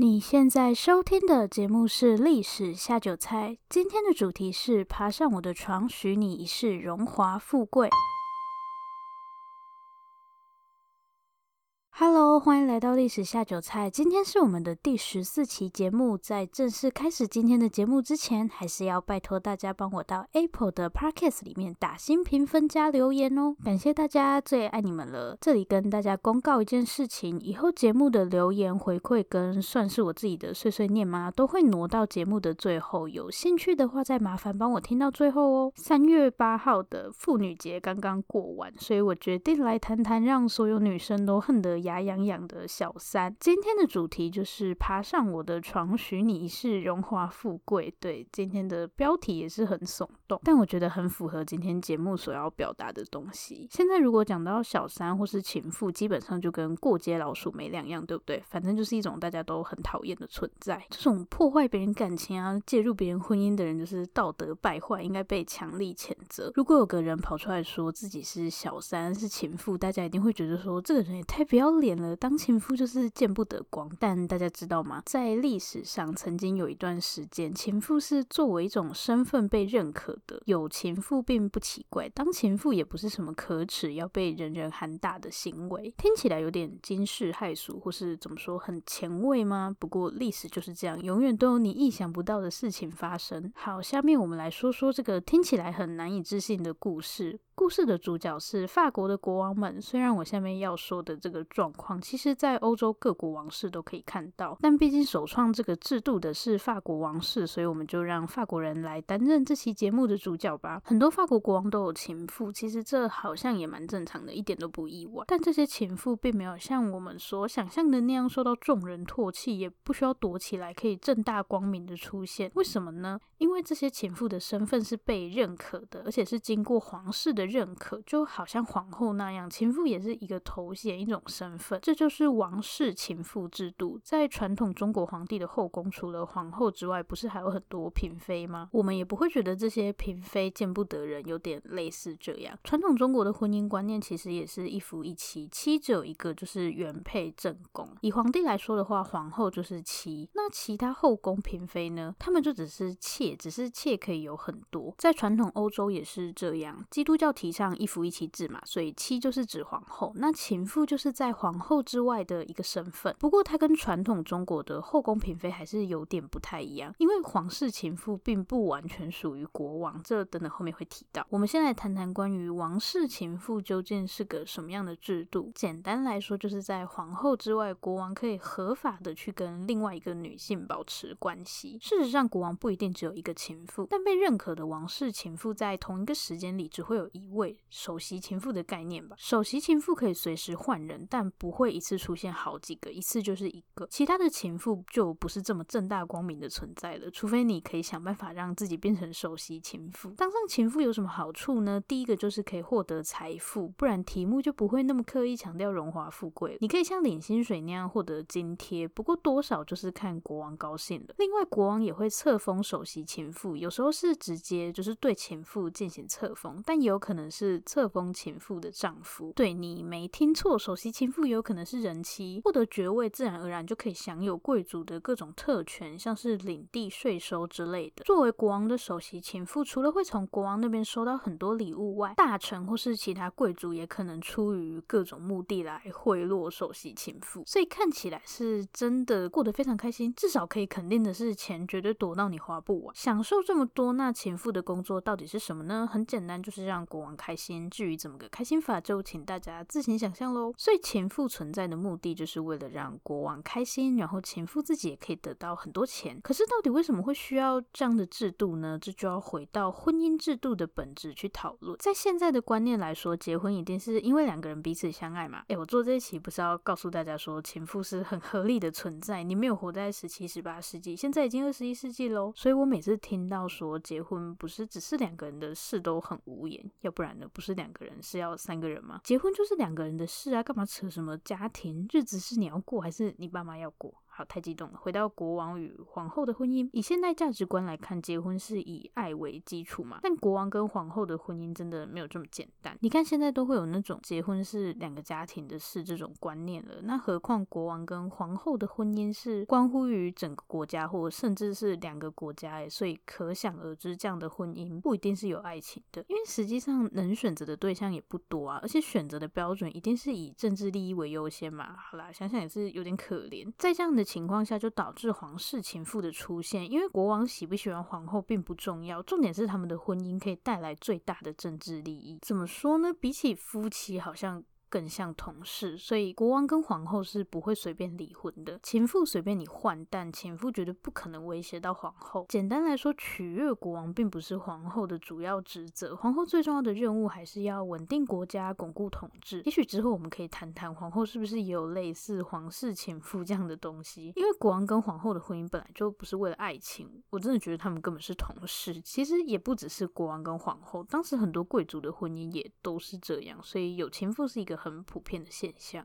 你现在收听的节目是《历史下酒菜》，今天的主题是爬上我的床，许你一世荣华富贵。Hello，欢迎来到历史下酒菜。今天是我们的第十四期节目。在正式开始今天的节目之前，还是要拜托大家帮我到 Apple 的 Podcast 里面打新评分加留言哦，感谢大家，最爱你们了。这里跟大家公告一件事情：以后节目的留言回馈跟算是我自己的碎碎念吗，都会挪到节目的最后。有兴趣的话，再麻烦帮我听到最后哦。三月八号的妇女节刚刚过完，所以我决定来谈谈让所有女生都恨得牙痒痒的小三，今天的主题就是爬上我的床，许你一世荣华富贵。对，今天的标题也是很耸动，但我觉得很符合今天节目所要表达的东西。现在如果讲到小三或是情妇，基本上就跟过街老鼠没两样，对不对？反正就是一种大家都很讨厌的存在。这种破坏别人感情啊，介入别人婚姻的人，就是道德败坏，应该被强力谴责。如果有个人跑出来说自己是小三是情妇，大家一定会觉得说这个人也太不要脸了。当情妇就是见不得光，但大家知道吗？在历史上，曾经有一段时间，情妇是作为一种身份被认可的。有情妇并不奇怪，当情妇也不是什么可耻要被人人喊打的行为。听起来有点惊世骇俗，或是怎么说很前卫吗？不过历史就是这样，永远都有你意想不到的事情发生。好，下面我们来说说这个听起来很难以置信的故事。故事的主角是法国的国王们。虽然我下面要说的这个状况，其实在欧洲各国王室都可以看到，但毕竟首创这个制度的是法国王室，所以我们就让法国人来担任这期节目的主角吧。很多法国国王都有情妇，其实这好像也蛮正常的，一点都不意外。但这些情妇并没有像我们所想象的那样受到众人唾弃，也不需要躲起来，可以正大光明的出现。为什么呢？因为这些情妇的身份是被认可的，而且是经过皇室的认可，就好像皇后那样，情妇也是一个头衔，一种身份。这就是王室情妇制度。在传统中国皇帝的后宫，除了皇后之外，不是还有很多嫔妃吗？我们也不会觉得这些嫔妃见不得人，有点类似这样。传统中国的婚姻观念其实也是一夫一妻，妻只有一个，就是原配正宫。以皇帝来说的话，皇后就是妻。那其他后宫嫔妃呢？他们就只是妾，只是妾可以有很多。在传统欧洲也是这样，基督教提倡一夫一妻制嘛，所以妻就是指皇后，那情妇就是在皇皇后之外的一个身份。不过她跟传统中国的后宫嫔妃还是有点不太一样，因为皇室情妇并不完全属于国王，这等等后面会提到。我们先来谈谈关于王室情妇究竟是个什么样的制度。简单来说，就是在皇后之外，国王可以合法的去跟另外一个女性保持关系。事实上，国王不一定只有一个情妇，但被认可的王室情妇在同一个时间里只会有一位。首席情妇的概念吧，首席情妇可以随时换人，但不会一次出现好几个，一次就是一个。其他的情妇就不是这么正大光明的存在了，除非你可以想办法让自己变成首席情妇。当上情妇有什么好处呢？第一个就是可以获得财富，不然题目就不会那么刻意强调荣华富贵。你可以像领薪水那样获得津贴，不过多少就是看国王高兴了。另外，国王也会册封首席情妇，有时候是直接就是对情妇进行册封，但也有可能是。册封情妇的丈夫，对，你没听错，首席情妇也有可能是人妻，获得爵位，自然而然就可以享有贵族的各种特权，像是领地、税收之类的。作为国王的首席情妇，除了会从国王那边收到很多礼物外，大臣或是其他贵族也可能出于各种目的来贿赂首席情妇，所以看起来是真的过得非常开心。至少可以肯定的是，钱绝对多到你花不完。享受这么多，那情妇的工作到底是什么呢？很简单，就是让国王开心。至于怎么个开心法，就请大家自行想象喽。所以情妇存在的目的，就是为了让国王开心，然后情妇自己也可以得到很多钱。可是到底为什么会需要这样的制度呢？这就要回到婚姻制度的本质去讨论。在现在的观念来说，结婚一定是因为两个人彼此相爱嘛。诶，我做这一期不是要告诉大家说情妇是很合理的存在？你没有活在十七、十八世纪，现在已经二十一世纪喽。所以我每次听到说结婚不是只是两个人的事，都很无言。要不然呢？不是两个人，是要三个人吗？结婚就是两个人的事啊，干嘛扯什么家庭？日子是你要过还是你爸妈要过？好，太激动了。回到国王与皇后的婚姻，以现代价值观来看，结婚是以爱为基础嘛。但国王跟皇后的婚姻真的没有这么简单。你看现在都会有那种结婚是两个家庭的事这种观念了，那何况国王跟皇后的婚姻是关乎于整个国家，或甚至是两个国家诶，所以可想而知，这样的婚姻不一定是有爱情的，因为实际上能选择的对象也不多啊，而且选择的标准一定是以政治利益为优先嘛。好啦，想想也是有点可怜。在这样的情况下，就导致皇室情妇的出现。因为国王喜不喜欢皇后并不重要，重点是他们的婚姻可以带来最大的政治利益。怎么说呢？比起夫妻，好像。更像同事，所以国王跟皇后是不会随便离婚的。情妇随便你换，但情妇绝对不可能威胁到皇后。简单来说，取悦国王并不是皇后的主要职责，皇后最重要的任务还是要稳定国家、巩固统治。也许之后我们可以谈谈皇后是不是也有类似皇室情妇这样的东西。因为国王跟皇后的婚姻本来就不是为了爱情，我真的觉得他们根本是同事。其实也不只是国王跟皇后，当时很多贵族的婚姻也都是这样，所以有情妇是一个很普遍的现象。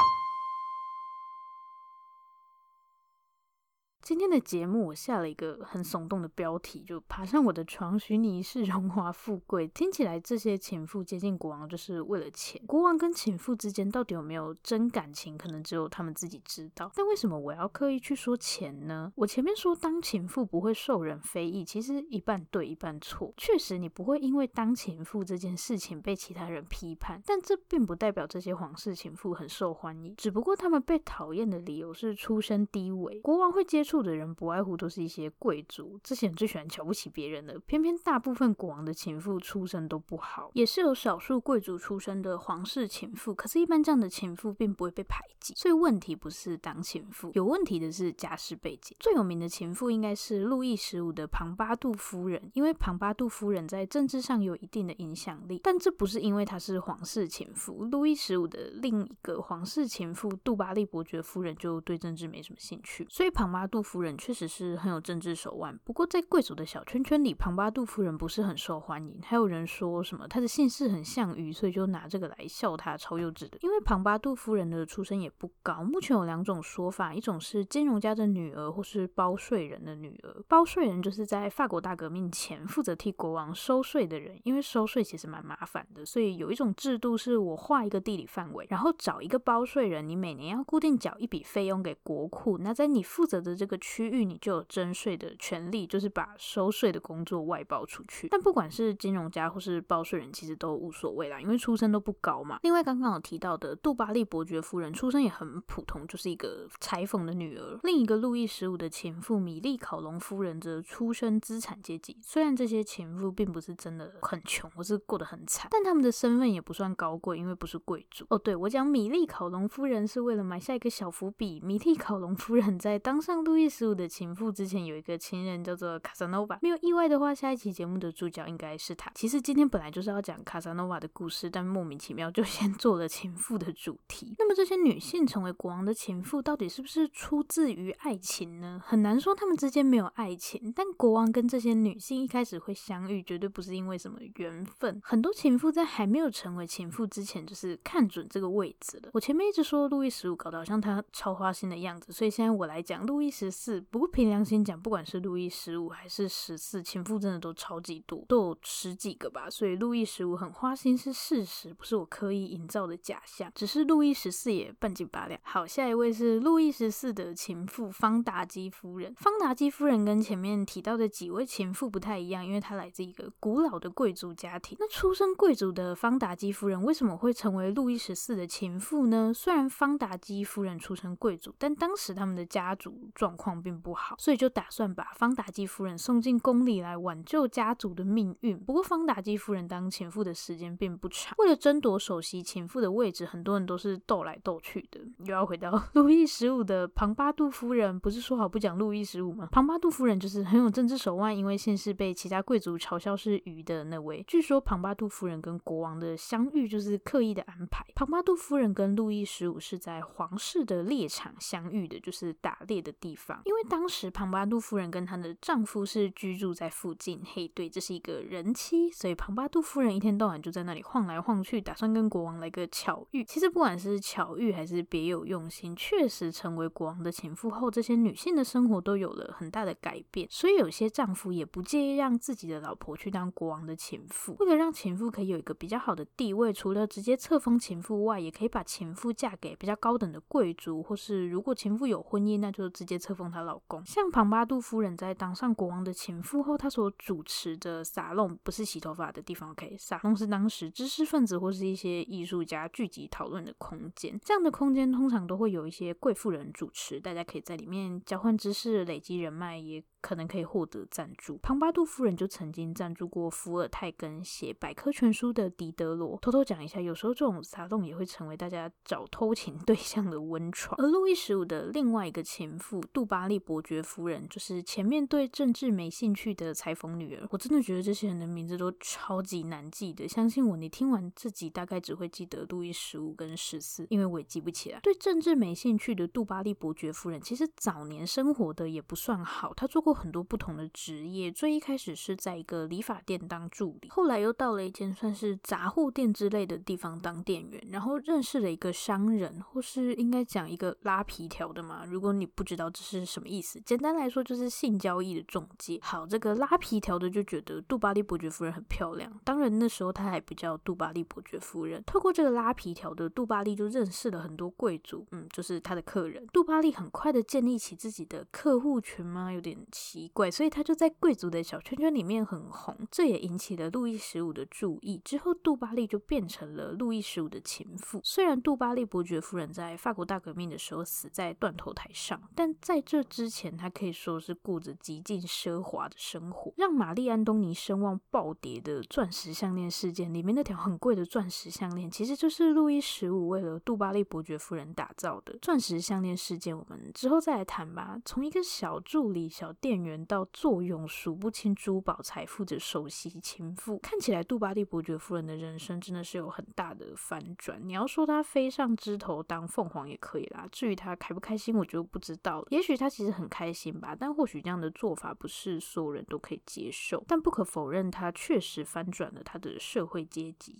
今天的节目我下了一个很耸动的标题，就爬上我的床，许你一世荣华富贵。听起来这些情妇接近国王就是为了钱。国王跟情妇之间到底有没有真感情，可能只有他们自己知道。但为什么我要刻意去说钱呢？我前面说当情妇不会受人非议，其实一半对一半错。确实你不会因为当情妇这件事情被其他人批判，但这并不代表这些皇室情妇很受欢迎。只不过他们被讨厌的理由是出身低微。国王会接触。住的人不外乎都是一些贵族，这些人最喜欢瞧不起别人的。偏偏大部分国王的情妇出身都不好，也是有少数贵族出身的皇室情妇。可是，一般这样的情妇并不会被排挤。所以问题不是当情妇，有问题的是家世背景。最有名的情妇应该是路易十五的庞巴杜夫人，因为庞巴杜夫人在政治上有一定的影响力。但这不是因为她是皇室情妇。路易十五的另一个皇室情妇杜巴利伯爵夫人就对政治没什么兴趣，所以庞巴杜夫人确实是很有政治手腕，不过在贵族的小圈圈里，庞巴杜夫人不是很受欢迎。还有人说什么她的姓氏很像鱼，所以就拿这个来笑她，超幼稚的。因为庞巴杜夫人的出身也不高。目前有两种说法，一种是金融家的女儿，或是包税人的女儿。包税人就是在法国大革命前负责替国王收税的人，因为收税其实蛮麻烦的，所以有一种制度是我画一个地理范围，然后找一个包税人，你每年要固定缴一笔费用给国库，那在你负责的这个区域。你就有征税的权利，就是把收税的工作外包出去。但不管是金融家或是包税人，其实都无所谓啦，因为出身都不高嘛。另外，刚刚有提到的杜巴利伯爵夫人，出身也很普通，就是一个裁缝的女儿。另一个路易十五的情妇米莉考隆夫人则出身资产阶级。虽然这些情妇并不是真的很穷，或是过得很惨，但他们的身份也不算高贵，因为不是贵族。哦，对，我讲米莉考隆夫人是为了埋下一个小伏笔。米莉考隆夫人在当上路易十五的情妇之前有一个情人叫做卡萨诺瓦，没有意外的话，下一期节目的主角应该是他。其实今天本来就是要讲卡萨诺瓦的故事，但莫名其妙就先做了情妇的主题。那么这些女性成为国王的情妇，到底是不是出自于爱情呢？很难说他们之间没有爱情，但国王跟这些女性一开始会相遇，绝对不是因为什么缘分。很多情妇在还没有成为情妇之前，就是看准这个位置了。我前面一直说路易十五搞得好像他超花心的样子，所以现在我来讲路易十四。不过凭良心讲，不管是路易十五还是十四，情妇真的都超级多，都有十几个吧。所以路易十五很花心是事实，不是我刻意营造的假象。只是路易十四也半斤八两。好，下一位是路易十四的情妇方达基夫人。方达基夫人跟前面提到的几位情妇不太一样，因为她来自一个古老的贵族家庭。那出身贵族的方达基夫人为什么会成为路易十四的情妇呢？虽然方达基夫人出身贵族，但当时他们的家族状况况并不好，所以就打。算把方达基夫人送进宫里来挽救家族的命运。不过，方达基夫人当前夫的时间并不长。为了争夺首席前夫的位置，很多人都是斗来斗去的。又要回到 路易十五的庞巴杜夫人，不是说好不讲路易十五吗？庞巴杜夫人就是很有政治手腕，因为姓氏被其他贵族嘲笑是鱼的那位。据说庞巴杜夫人跟国王的相遇就是刻意的安排。庞巴杜夫人跟路易十五是在皇室的猎场相遇的，就是打猎的地方，因为当时庞巴杜夫人跟她的丈夫是居住在附近。嘿，对，这是一个人妻，所以庞巴杜夫人一天到晚就在那里晃来晃去，打算跟国王来个巧遇。其实不管是巧遇还是别有用心，确实成为国王的情妇后，这些女性的生活都有了很大的改变。所以有些丈夫也不介意让自己的老婆去当国王的情妇，为了让情妇可以有一个比较好的地位，除了直接册封情妇外，也可以把情妇嫁给比较高等的贵族，或是如果情妇有婚姻，那就直接册封她老公。像庞巴杜夫人在当上国王的情妇后，她所主持的沙龙不是洗头发的地方，OK，沙龙是当时知识分子或是一些艺术家聚集讨论的空间。这样的空间通常都会有一些贵妇人主持，大家可以在里面交换知识、累积人脉，也可能可以获得赞助。庞巴杜夫人就曾经赞助过伏尔泰跟写百科全书的狄德罗。偷偷讲一下，有时候这种沙龙也会成为大家找偷情对象的温床。而路易十五的另外一个情妇杜杜巴利伯爵夫人，就是前面对政治没兴趣的裁缝女儿。我真的觉得这些人的名字都超级难记的。相信我，你听完这集大概只会记得路易十五跟十四，因为我也记不起来。对政治没兴趣的杜巴利伯爵夫人，其实早年生活的也不算好。她做过很多不同的职业，最一开始是在一个理发店当助理，后来又到了一间算是杂货店之类的地方当店员，然后认识了一个商人，或是应该讲一个拉皮条的嘛。如果你不知道这是是什么意思，简单来说就是性交易的中介。好，这个拉皮条的就觉得杜巴利伯爵夫人很漂亮，当然那时候他还不叫杜巴利伯爵夫人。透过这个拉皮条的杜巴利就认识了很多贵族，嗯，就是他的客人。杜巴利很快的建立起自己的客户群吗？有点奇怪，所以他就在贵族的小圈圈里面很红，这也引起了路易十五的注意。之后，杜巴利就变成了路易十五的情妇。虽然杜巴利伯爵夫人在法国大革命的时候死在断头台上，但在这之前，他可以说是过着极尽奢华的生活。让玛丽安东尼声望暴跌的钻石项链事件里面那条很贵的钻石项链，其实就是路易十五为了杜巴利伯爵夫人打造的。钻石项链事件，我们之后再来谈吧。从一个小助理、小店员到坐拥数不清珠宝财富的首席情妇，看起来杜巴利伯爵夫人的人生真的是有很大的反转。你要说她飞上枝头当凤凰也可以啦，至于她开不开心，我就不知道了。也许他其实很开心吧，但或许这样的做法不是所有人都可以接受。但不可否认，他确实翻转了他的社会阶级。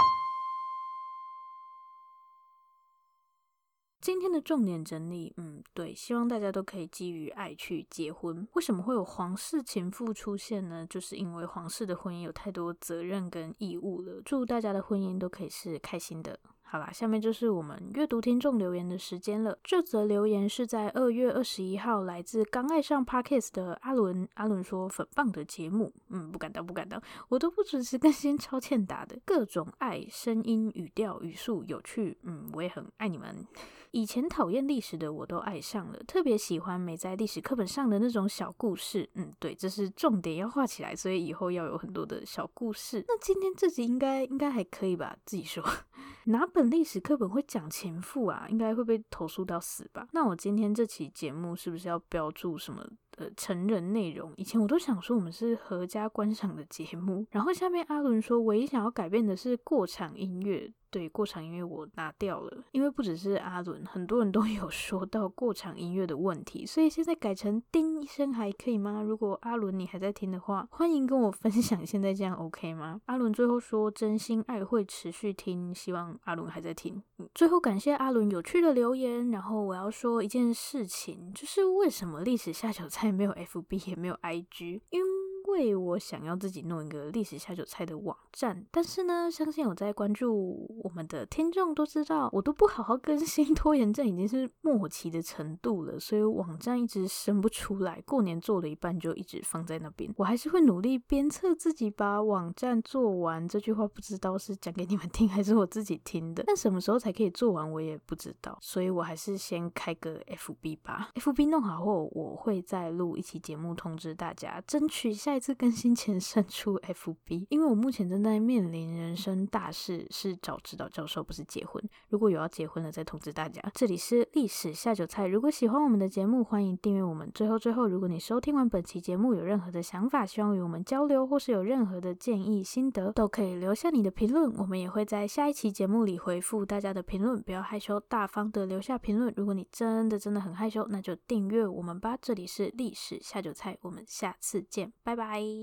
今天的重点整理，嗯，对，希望大家都可以基于爱去结婚。为什么会有皇室情妇出现呢？就是因为皇室的婚姻有太多责任跟义务了。祝大家的婚姻都可以是开心的。好啦，下面就是我们阅读听众留言的时间了。这则留言是在二月二十一号，来自刚爱上 Podcast 的阿伦。阿伦说：“粉棒的节目，嗯，不敢当，不敢当，我都不只是更新，超欠打的，各种爱，声音、语调、语速有趣，嗯，我也很爱你们。以前讨厌历史的我都爱上了，特别喜欢没在历史课本上的那种小故事。嗯，对，这是重点要画起来，所以以后要有很多的小故事。那今天这集应该应该还可以吧？自己说，哪本？历史课本会讲情妇啊，应该会被投诉到死吧？那我今天这期节目是不是要标注什么呃成人内容？以前我都想说我们是合家观赏的节目，然后下面阿伦说唯一想要改变的是过场音乐。对，过场音乐我拿掉了，因为不只是阿伦，很多人都有说到过场音乐的问题，所以现在改成叮一声还可以吗？如果阿伦你还在听的话，欢迎跟我分享现在这样 OK 吗？阿伦最后说真心爱会持续听，希希望阿伦还在听。最后感谢阿伦有趣的留言，然后我要说一件事情，就是为什么历史下小菜没有 FB 也没有 IG？因为为我想要自己弄一个历史下酒菜的网站，但是呢，相信有在关注我们的听众都知道，我都不好好更新，拖延症已经是末期的程度了，所以网站一直生不出来。过年做了一半就一直放在那边，我还是会努力鞭策自己把网站做完。这句话不知道是讲给你们听还是我自己听的，但什么时候才可以做完我也不知道，所以我还是先开个 FB 吧。FB 弄好后，我会再录一期节目通知大家，争取下一。次更新前删除 FB，因为我目前正在面临人生大事，是找指导教授，不是结婚。如果有要结婚的，再通知大家。这里是历史下酒菜，如果喜欢我们的节目，欢迎订阅我们。最后最后，如果你收听完本期节目有任何的想法，希望与我们交流，或是有任何的建议心得，都可以留下你的评论，我们也会在下一期节目里回复大家的评论。不要害羞，大方的留下评论。如果你真的真的很害羞，那就订阅我们吧。这里是历史下酒菜，我们下次见，拜拜。Bye.